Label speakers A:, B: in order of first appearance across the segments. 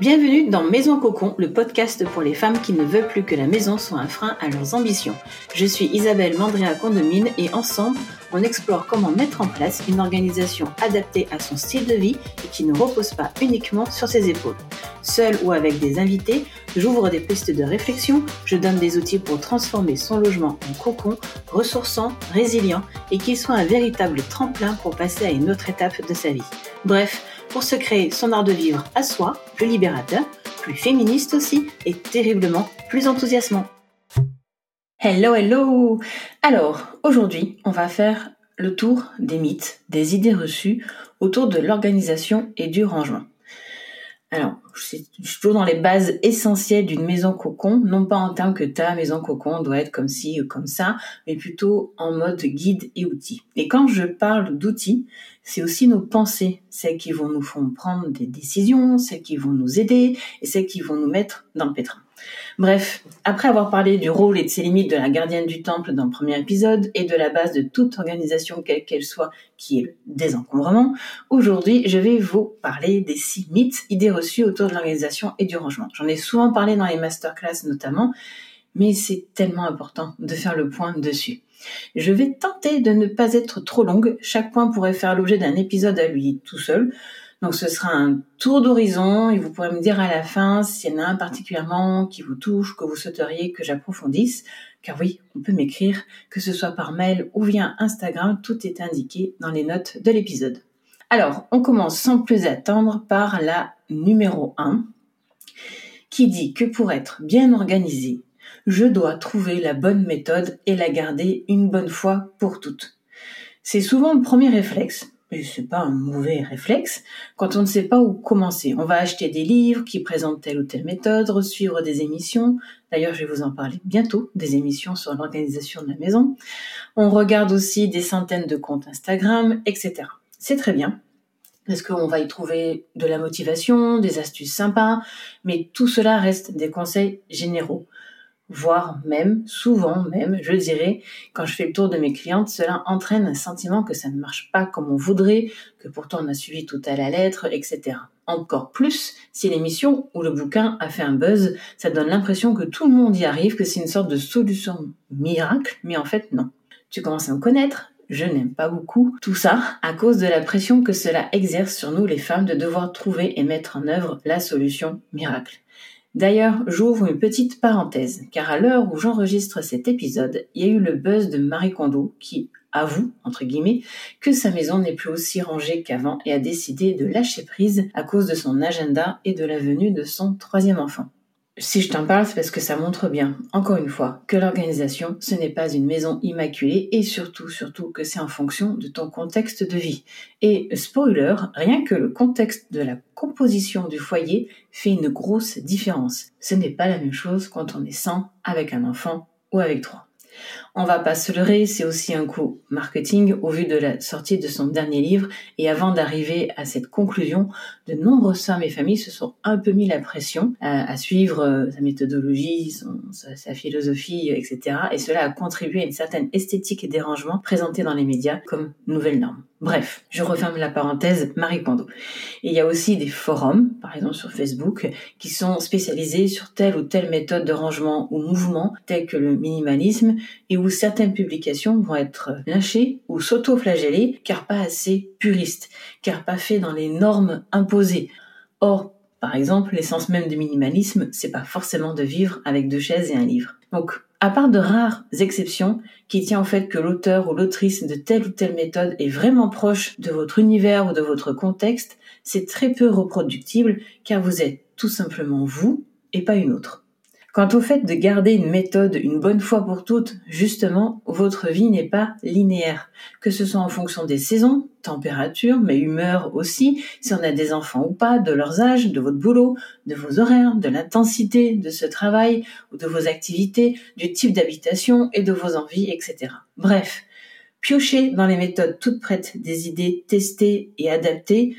A: Bienvenue dans Maison Cocon, le podcast pour les femmes qui ne veulent plus que la maison soit un frein à leurs ambitions. Je suis Isabelle Mandria Condomine et ensemble, on explore comment mettre en place une organisation adaptée à son style de vie et qui ne repose pas uniquement sur ses épaules. Seule ou avec des invités, j'ouvre des pistes de réflexion, je donne des outils pour transformer son logement en cocon, ressourçant, résilient et qu'il soit un véritable tremplin pour passer à une autre étape de sa vie. Bref, pour se créer son art de vivre à soi, plus libérateur, plus féministe aussi et terriblement plus enthousiasmant. Hello, hello Alors, aujourd'hui, on va faire le tour des mythes, des idées reçues autour de l'organisation et du rangement. Alors, je suis toujours dans les bases essentielles d'une maison cocon, non pas en termes que ta maison cocon doit être comme ci ou comme ça, mais plutôt en mode guide et outils. Et quand je parle d'outils, c'est aussi nos pensées, celles qui vont nous faire prendre des décisions, celles qui vont nous aider et celles qui vont nous mettre dans le pétrin. Bref, après avoir parlé du rôle et de ses limites de la gardienne du temple dans le premier épisode et de la base de toute organisation quelle qu'elle soit qui est le désencombrement, aujourd'hui je vais vous parler des six mythes, idées reçues autour de l'organisation et du rangement. J'en ai souvent parlé dans les masterclass notamment, mais c'est tellement important de faire le point dessus. Je vais tenter de ne pas être trop longue, chaque point pourrait faire l'objet d'un épisode à lui tout seul, donc ce sera un tour d'horizon et vous pourrez me dire à la fin s'il y en a un particulièrement qui vous touche, que vous souhaiteriez que j'approfondisse. Car oui, on peut m'écrire, que ce soit par mail ou via Instagram, tout est indiqué dans les notes de l'épisode. Alors, on commence sans plus attendre par la numéro 1, qui dit que pour être bien organisé, je dois trouver la bonne méthode et la garder une bonne fois pour toutes. C'est souvent le premier réflexe, mais c'est pas un mauvais réflexe quand on ne sait pas où commencer. On va acheter des livres qui présentent telle ou telle méthode, suivre des émissions. D'ailleurs, je vais vous en parler bientôt, des émissions sur l'organisation de la maison. On regarde aussi des centaines de comptes Instagram, etc. C'est très bien. Parce qu'on va y trouver de la motivation, des astuces sympas, mais tout cela reste des conseils généraux voire même, souvent même, je dirais, quand je fais le tour de mes clientes, cela entraîne un sentiment que ça ne marche pas comme on voudrait, que pourtant on a suivi tout à la lettre, etc. Encore plus si l'émission ou le bouquin a fait un buzz, ça donne l'impression que tout le monde y arrive, que c'est une sorte de solution miracle, mais en fait non. Tu commences à me connaître, je n'aime pas beaucoup tout ça à cause de la pression que cela exerce sur nous les femmes de devoir trouver et mettre en œuvre la solution miracle. D'ailleurs, j'ouvre une petite parenthèse, car à l'heure où j'enregistre cet épisode, il y a eu le buzz de Marie Kondo qui avoue, entre guillemets, que sa maison n'est plus aussi rangée qu'avant et a décidé de lâcher prise à cause de son agenda et de la venue de son troisième enfant. Si je t'en parle, c'est parce que ça montre bien, encore une fois, que l'organisation, ce n'est pas une maison immaculée et surtout, surtout que c'est en fonction de ton contexte de vie. Et spoiler, rien que le contexte de la composition du foyer fait une grosse différence. Ce n'est pas la même chose quand on est 100 avec un enfant ou avec trois. On va pas se leurrer, c'est aussi un coup marketing au vu de la sortie de son dernier livre. Et avant d'arriver à cette conclusion, de nombreuses femmes et familles se sont un peu mis la pression à, suivre euh, sa méthodologie, sa, philosophie, etc. Et cela a contribué à une certaine esthétique et dérangement présentés dans les médias comme nouvelle norme. Bref, je referme la parenthèse Marie Kondo. Il y a aussi des forums, par exemple sur Facebook, qui sont spécialisés sur telle ou telle méthode de rangement ou mouvement, tel que le minimalisme, et où certaines publications vont être lynchées ou s'auto-flageller car pas assez puristes, car pas fait dans les normes imposées. Or, par exemple, l'essence même du minimalisme, c'est pas forcément de vivre avec deux chaises et un livre. Donc, à part de rares exceptions qui tient au fait que l'auteur ou l'autrice de telle ou telle méthode est vraiment proche de votre univers ou de votre contexte, c'est très peu reproductible car vous êtes tout simplement vous et pas une autre. Quant au fait de garder une méthode une bonne fois pour toutes, justement, votre vie n'est pas linéaire. Que ce soit en fonction des saisons, température, mais humeur aussi, si on a des enfants ou pas, de leurs âges, de votre boulot, de vos horaires, de l'intensité de ce travail ou de vos activités, du type d'habitation et de vos envies, etc. Bref, piochez dans les méthodes toutes prêtes des idées testées et adaptées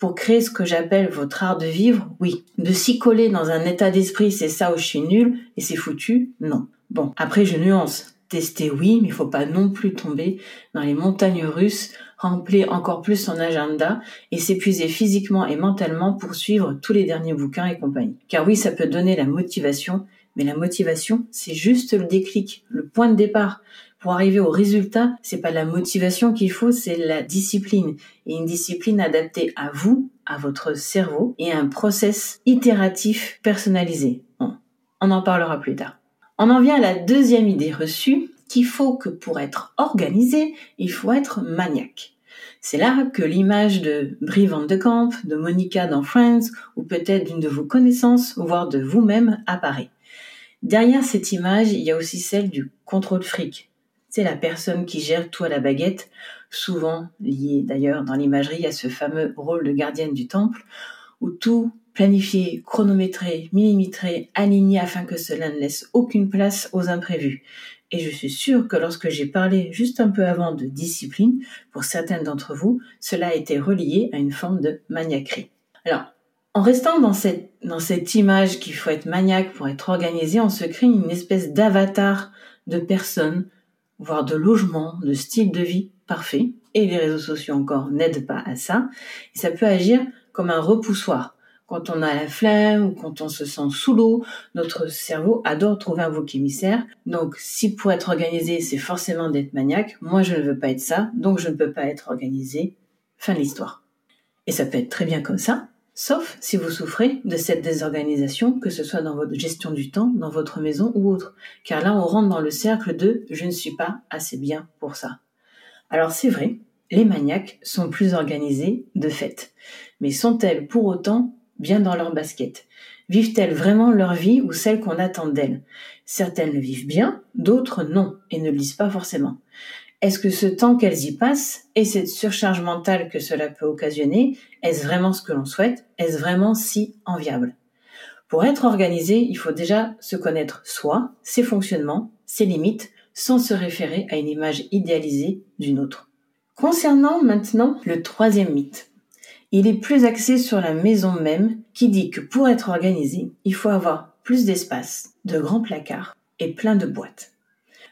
A: pour créer ce que j'appelle votre art de vivre, oui. De s'y coller dans un état d'esprit, c'est ça où je suis nul et c'est foutu, non. Bon, après je nuance. Tester, oui, mais il faut pas non plus tomber dans les montagnes russes remplir encore plus son agenda et s'épuiser physiquement et mentalement pour suivre tous les derniers bouquins et compagnie. Car oui, ça peut donner la motivation, mais la motivation, c'est juste le déclic, le point de départ. Pour arriver au résultat, c'est pas la motivation qu'il faut, c'est la discipline. Et une discipline adaptée à vous, à votre cerveau et un process itératif personnalisé. on en parlera plus tard. On en vient à la deuxième idée reçue, qu'il faut que pour être organisé, il faut être maniaque. C'est là que l'image de Brie Van de Camp, de Monica dans Friends, ou peut-être d'une de vos connaissances, voire de vous-même, apparaît. Derrière cette image, il y a aussi celle du contrôle fric. C'est la personne qui gère tout à la baguette, souvent liée d'ailleurs dans l'imagerie à ce fameux rôle de gardienne du temple, où tout planifié, chronométré, millimétré, aligné afin que cela ne laisse aucune place aux imprévus. Et je suis sûre que lorsque j'ai parlé juste un peu avant de discipline, pour certaines d'entre vous, cela a été relié à une forme de maniaquerie. Alors, en restant dans cette, dans cette image qu'il faut être maniaque pour être organisé, on se crée une espèce d'avatar de personnes, voire de logement, de style de vie parfait. Et les réseaux sociaux encore n'aident pas à ça. Ça peut agir comme un repoussoir. Quand on a la flemme ou quand on se sent sous l'eau, notre cerveau adore trouver un bouc émissaire. Donc, si pour être organisé, c'est forcément d'être maniaque, moi je ne veux pas être ça, donc je ne peux pas être organisé. Fin de l'histoire. Et ça peut être très bien comme ça, sauf si vous souffrez de cette désorganisation, que ce soit dans votre gestion du temps, dans votre maison ou autre. Car là, on rentre dans le cercle de je ne suis pas assez bien pour ça. Alors c'est vrai, les maniaques sont plus organisés de fait. Mais sont-elles pour autant bien dans leur basket? Vivent-elles vraiment leur vie ou celle qu'on attend d'elles? Certaines le vivent bien, d'autres non, et ne lisent pas forcément. Est-ce que ce temps qu'elles y passent et cette surcharge mentale que cela peut occasionner, est-ce vraiment ce que l'on souhaite? Est-ce vraiment si enviable? Pour être organisé, il faut déjà se connaître soi, ses fonctionnements, ses limites, sans se référer à une image idéalisée d'une autre. Concernant maintenant le troisième mythe, il est plus axé sur la maison même qui dit que pour être organisé, il faut avoir plus d'espace, de grands placards et plein de boîtes.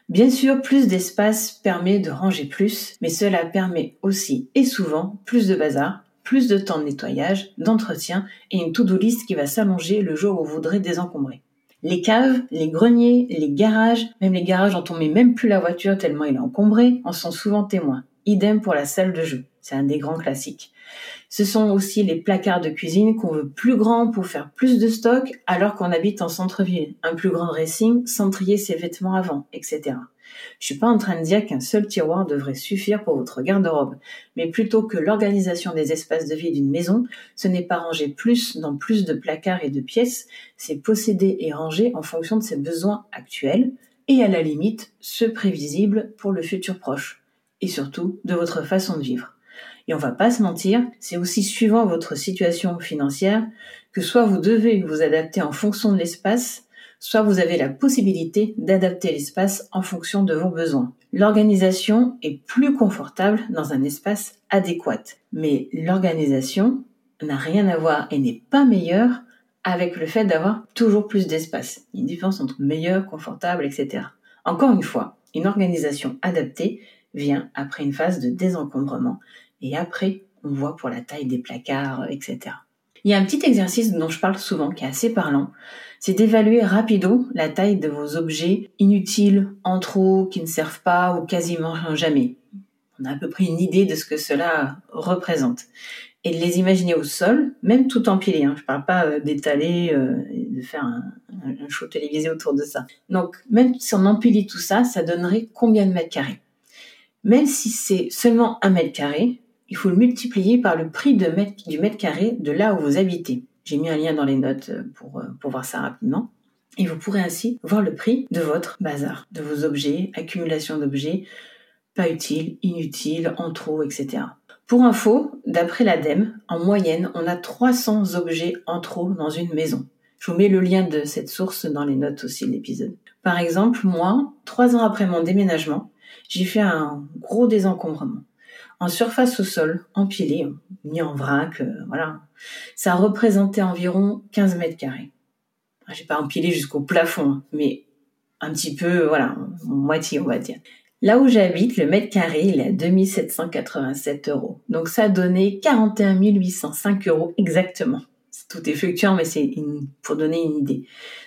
A: Bien sûr, plus d'espace permet de ranger plus, mais cela permet aussi et souvent plus de bazar, plus de temps de nettoyage, d'entretien et une to-do list qui va s'allonger le jour où vous voudrez désencombrer. Les caves, les greniers, les garages, même les garages dont on met même plus la voiture tellement il est encombré, en sont souvent témoins. Idem pour la salle de jeu. C'est un des grands classiques. Ce sont aussi les placards de cuisine qu'on veut plus grands pour faire plus de stock alors qu'on habite en centre-ville. Un plus grand dressing sans trier ses vêtements avant, etc. Je suis pas en train de dire qu'un seul tiroir devrait suffire pour votre garde-robe, mais plutôt que l'organisation des espaces de vie d'une maison, ce n'est pas ranger plus dans plus de placards et de pièces, c'est posséder et ranger en fonction de ses besoins actuels et à la limite ceux prévisibles pour le futur proche, et surtout de votre façon de vivre. Et on va pas se mentir, c'est aussi suivant votre situation financière que soit vous devez vous adapter en fonction de l'espace, soit vous avez la possibilité d'adapter l'espace en fonction de vos besoins. L'organisation est plus confortable dans un espace adéquat, mais l'organisation n'a rien à voir et n'est pas meilleure avec le fait d'avoir toujours plus d'espace. Il y a une différence entre meilleur, confortable, etc. Encore une fois, une organisation adaptée vient après une phase de désencombrement et après, on voit pour la taille des placards, etc. Il y a un petit exercice dont je parle souvent, qui est assez parlant, c'est d'évaluer rapido la taille de vos objets inutiles, en trop, qui ne servent pas ou quasiment jamais. On a à peu près une idée de ce que cela représente. Et de les imaginer au sol, même tout empilé. Hein. Je ne parle pas euh, d'étaler, euh, de faire un, un, show télévisé autour de ça. Donc, même si on empilait tout ça, ça donnerait combien de mètres carrés? Même si c'est seulement un mètre carré, il faut le multiplier par le prix du mètre carré de là où vous habitez. J'ai mis un lien dans les notes euh, pour, euh, pour voir ça rapidement. Et vous pourrez ainsi voir le prix de votre bazar, de vos objets, accumulation d'objets, pas utiles, inutiles, en trop, etc. Pour info, d'après l'ADEME, en moyenne, on a 300 objets en trop dans une maison. Je vous mets le lien de cette source dans les notes aussi de l'épisode. Par exemple, moi, trois ans après mon déménagement, j'ai fait un gros désencombrement en surface au sol, empilé, mis en vrac, euh, voilà. Ça représentait environ 15 mètres carrés. J'ai pas empilé jusqu'au plafond, hein, mais un petit peu, voilà, moitié, on va dire. Là où j'habite, le mètre carré, il est à 2787 euros. Donc ça donné 41 805 euros exactement. Tout est fluctuant, mais c'est pour donner une idée.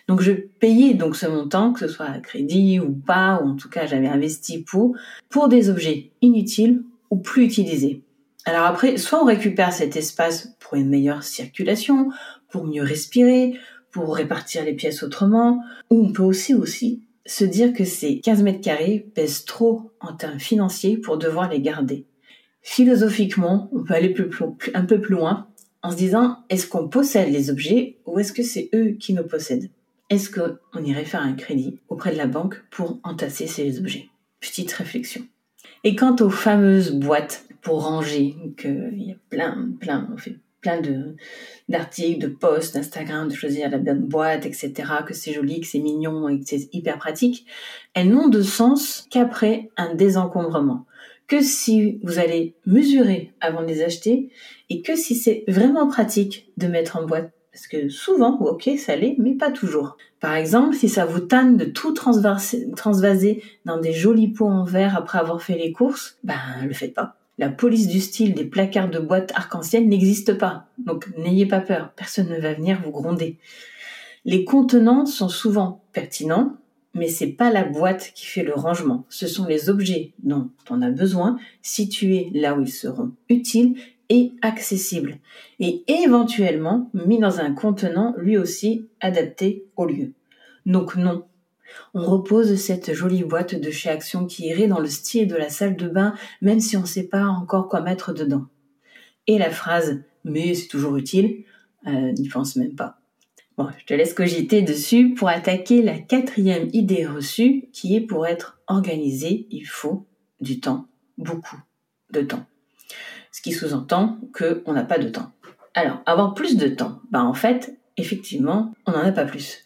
A: Donc je payais donc ce montant, que ce soit à crédit ou pas, ou en tout cas j'avais investi pour, pour des objets inutiles ou plus utilisés. Alors après, soit on récupère cet espace pour une meilleure circulation, pour mieux respirer, pour répartir les pièces autrement, ou on peut aussi aussi se dire que ces 15 mètres carrés pèsent trop en termes financiers pour devoir les garder. Philosophiquement, on peut aller un peu plus loin en se disant est-ce qu'on possède les objets ou est-ce que c'est eux qui nous possèdent? Est-ce qu'on irait faire un crédit auprès de la banque pour entasser ces objets? Petite réflexion. Et quant aux fameuses boîtes pour ranger, qu'il y a plein, plein, on fait plein d'articles, de posts, d'Instagram, de choisir la bonne boîte, etc., que c'est joli, que c'est mignon et que c'est hyper pratique, elles n'ont de sens qu'après un désencombrement. Que si vous allez mesurer avant de les acheter et que si c'est vraiment pratique de mettre en boîte. Parce que souvent, ok, ça l'est, mais pas toujours. Par exemple, si ça vous tanne de tout transvaser dans des jolis pots en verre après avoir fait les courses, ben, le faites pas la police du style des placards de boîtes arc-en-ciel n'existe pas. Donc n'ayez pas peur, personne ne va venir vous gronder. Les contenants sont souvent pertinents, mais c'est pas la boîte qui fait le rangement. Ce sont les objets dont on a besoin situés là où ils seront utiles et accessibles. Et éventuellement mis dans un contenant lui aussi adapté au lieu. Donc non, on repose cette jolie boîte de chez Action qui irait dans le style de la salle de bain, même si on ne sait pas encore quoi mettre dedans. Et la phrase mais c'est toujours utile, euh, n'y pense même pas. Bon, je te laisse cogiter dessus pour attaquer la quatrième idée reçue qui est pour être organisé, il faut du temps, beaucoup de temps. Ce qui sous-entend qu'on n'a pas de temps. Alors, avoir plus de temps, bah en fait, effectivement, on n'en a pas plus.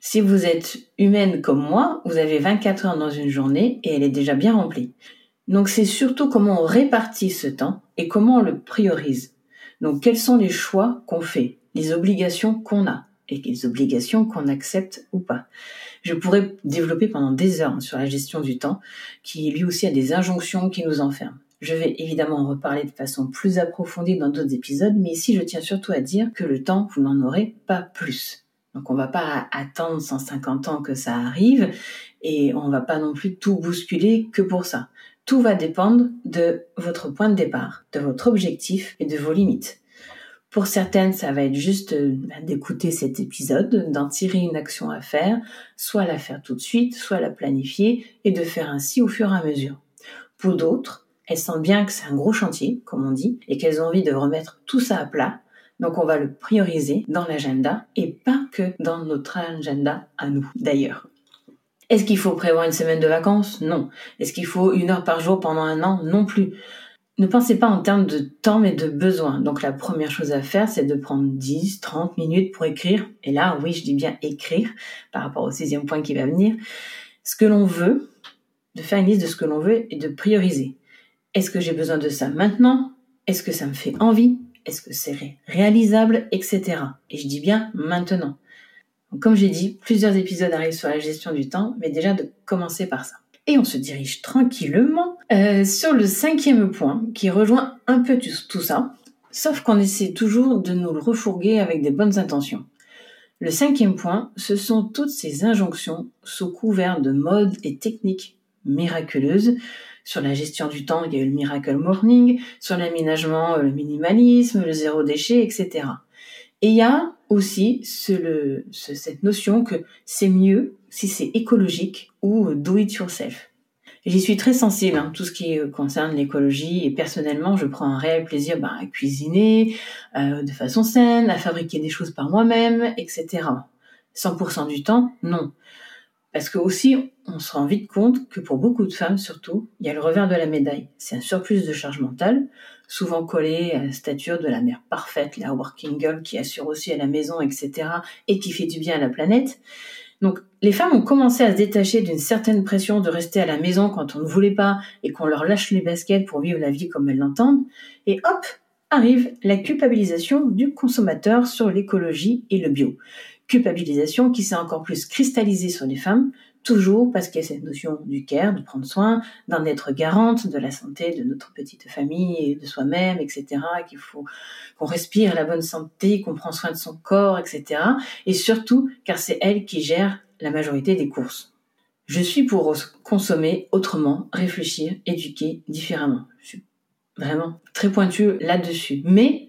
A: Si vous êtes humaine comme moi, vous avez 24 heures dans une journée et elle est déjà bien remplie. Donc c'est surtout comment on répartit ce temps et comment on le priorise. Donc quels sont les choix qu'on fait, les obligations qu'on a et les obligations qu'on accepte ou pas. Je pourrais développer pendant des heures sur la gestion du temps, qui lui aussi a des injonctions qui nous enferment. Je vais évidemment en reparler de façon plus approfondie dans d'autres épisodes, mais ici je tiens surtout à dire que le temps, vous n'en aurez pas plus. Donc on va pas attendre 150 ans que ça arrive et on va pas non plus tout bousculer que pour ça. Tout va dépendre de votre point de départ, de votre objectif et de vos limites. Pour certaines, ça va être juste euh, d'écouter cet épisode, d'en tirer une action à faire, soit la faire tout de suite, soit la planifier et de faire ainsi au fur et à mesure. Pour d'autres, elles sentent bien que c'est un gros chantier, comme on dit, et qu'elles ont envie de remettre tout ça à plat donc on va le prioriser dans l'agenda et pas que dans notre agenda à nous d'ailleurs. Est-ce qu'il faut prévoir une semaine de vacances? Non. Est-ce qu'il faut une heure par jour pendant un an? Non plus. Ne pensez pas en termes de temps mais de besoin. Donc la première chose à faire, c'est de prendre 10, 30 minutes pour écrire. Et là, oui, je dis bien écrire par rapport au sixième point qui va venir. Ce que l'on veut, de faire une liste de ce que l'on veut et de prioriser. Est-ce que j'ai besoin de ça maintenant? Est-ce que ça me fait envie? Est-ce que c'est réalisable, etc. Et je dis bien maintenant. comme j'ai dit, plusieurs épisodes arrivent sur la gestion du temps, mais déjà de commencer par ça. Et on se dirige tranquillement euh, sur le cinquième point, qui rejoint un peu tout ça, sauf qu'on essaie toujours de nous le refourguer avec des bonnes intentions. Le cinquième point, ce sont toutes ces injonctions sous couvert de modes et techniques miraculeuses sur la gestion du temps, il y a eu le Miracle Morning. Sur l'aménagement, euh, le minimalisme, le zéro déchet, etc. Et il y a aussi cette notion que c'est mieux si c'est écologique ou do it yourself. J'y suis très sensible, hein, tout ce qui concerne l'écologie, et personnellement, je prends un réel plaisir bah, à cuisiner euh, de façon saine, à fabriquer des choses par moi-même, etc. 100% du temps, non. Parce que aussi, on se rend vite compte que pour beaucoup de femmes, surtout, il y a le revers de la médaille. C'est un surplus de charge mentale, souvent collé à la stature de la mère parfaite, la working girl qui assure aussi à la maison, etc., et qui fait du bien à la planète. Donc, les femmes ont commencé à se détacher d'une certaine pression de rester à la maison quand on ne voulait pas et qu'on leur lâche les baskets pour vivre la vie comme elles l'entendent. Et hop, arrive la culpabilisation du consommateur sur l'écologie et le bio culpabilisation qui s'est encore plus cristallisée sur les femmes toujours parce qu'il y a cette notion du care, de prendre soin, d'en être garante de la santé de notre petite famille et de soi-même, etc. Qu'il faut qu'on respire la bonne santé, qu'on prend soin de son corps, etc. Et surtout car c'est elle qui gère la majorité des courses. Je suis pour consommer autrement, réfléchir, éduquer différemment. Je suis vraiment très pointu là-dessus. Mais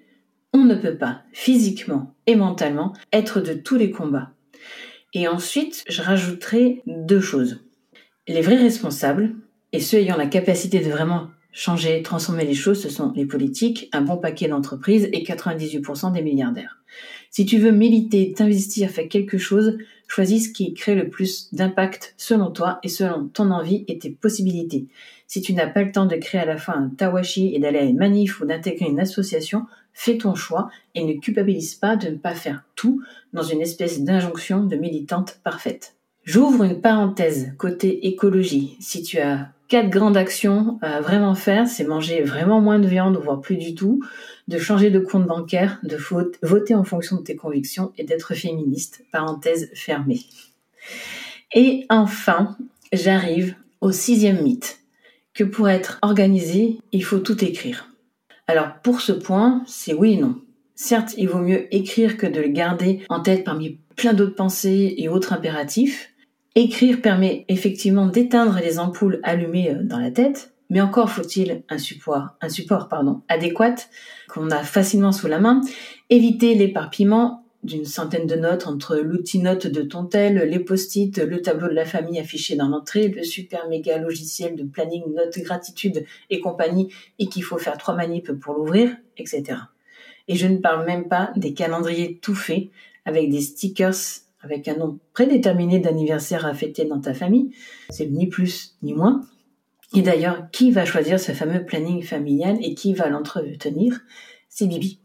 A: on ne peut pas physiquement et mentalement être de tous les combats. Et ensuite, je rajouterai deux choses. Les vrais responsables, et ceux ayant la capacité de vraiment changer, transformer les choses, ce sont les politiques, un bon paquet d'entreprises et 98% des milliardaires. Si tu veux militer, t'investir, faire quelque chose, choisis ce qui crée le plus d'impact selon toi et selon ton envie et tes possibilités. Si tu n'as pas le temps de créer à la fois un tawashi et d'aller à une manif ou d'intégrer une association, fais ton choix et ne culpabilise pas de ne pas faire tout dans une espèce d'injonction de militante parfaite. J'ouvre une parenthèse côté écologie. Si tu as quatre grandes actions à vraiment faire, c'est manger vraiment moins de viande, voire plus du tout, de changer de compte bancaire, de voter en fonction de tes convictions et d'être féministe. Parenthèse fermée. Et enfin, j'arrive au sixième mythe, que pour être organisé, il faut tout écrire. Alors pour ce point, c'est oui et non. Certes, il vaut mieux écrire que de le garder en tête parmi plein d'autres pensées et autres impératifs. Écrire permet effectivement d'éteindre les ampoules allumées euh, dans la tête, mais encore faut-il un support, un support pardon, adéquat qu'on a facilement sous la main. Éviter l'éparpillement d'une centaine de notes entre l'outil note de ton tel, les post-it, le tableau de la famille affiché dans l'entrée, le super méga logiciel de planning, note gratitude et compagnie, et qu'il faut faire trois manips pour l'ouvrir, etc. Et je ne parle même pas des calendriers tout faits avec des stickers avec un nom prédéterminé d'anniversaire à fêter dans ta famille. C'est ni plus ni moins. Et d'ailleurs, qui va choisir ce fameux planning familial et qui va l'entretenir? C'est Bibi.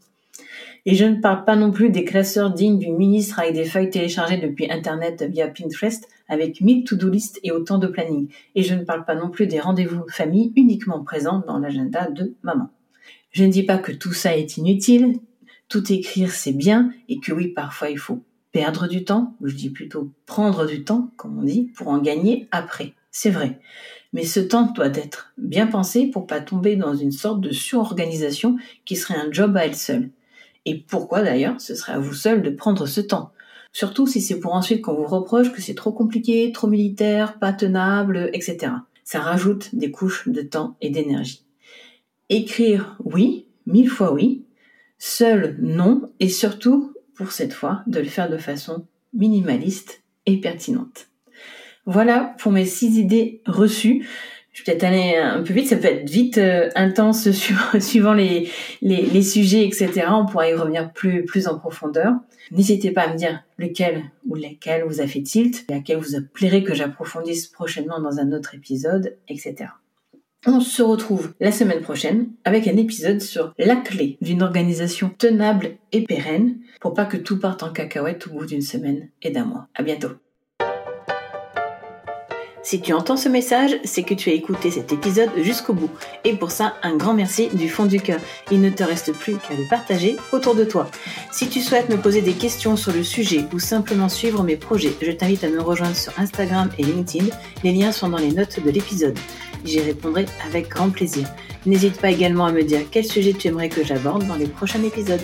A: Et je ne parle pas non plus des classeurs dignes du ministre avec des feuilles téléchargées depuis Internet via Pinterest avec 1000 to-do list et autant de planning. Et je ne parle pas non plus des rendez-vous famille uniquement présents dans l'agenda de maman. Je ne dis pas que tout ça est inutile, tout écrire c'est bien et que oui, parfois il faut perdre du temps, ou je dis plutôt prendre du temps, comme on dit, pour en gagner après. C'est vrai. Mais ce temps doit être bien pensé pour pas tomber dans une sorte de surorganisation qui serait un job à elle seule. Et pourquoi d'ailleurs ce serait à vous seul de prendre ce temps? Surtout si c'est pour ensuite qu'on vous reproche que c'est trop compliqué, trop militaire, pas tenable, etc. Ça rajoute des couches de temps et d'énergie. Écrire, oui, mille fois oui. Seul, non. Et surtout, pour cette fois, de le faire de façon minimaliste et pertinente. Voilà pour mes six idées reçues je vais peut-être aller un peu vite, ça peut être vite euh, intense suivant les, sujets, etc. On pourra y revenir plus, plus en profondeur. N'hésitez pas à me dire lequel ou lesquels vous a fait tilt, quel vous plairait que j'approfondisse prochainement dans un autre épisode, etc. On se retrouve la semaine prochaine avec un épisode sur la clé d'une organisation tenable et pérenne pour pas que tout parte en cacahuète au bout d'une semaine et d'un mois. À bientôt. Si tu entends ce message, c'est que tu as écouté cet épisode jusqu'au bout. Et pour ça, un grand merci du fond du cœur. Il ne te reste plus qu'à le partager autour de toi. Si tu souhaites me poser des questions sur le sujet ou simplement suivre mes projets, je t'invite à me rejoindre sur Instagram et LinkedIn. Les liens sont dans les notes de l'épisode. J'y répondrai avec grand plaisir. N'hésite pas également à me dire quel sujet tu aimerais que j'aborde dans les prochains épisodes.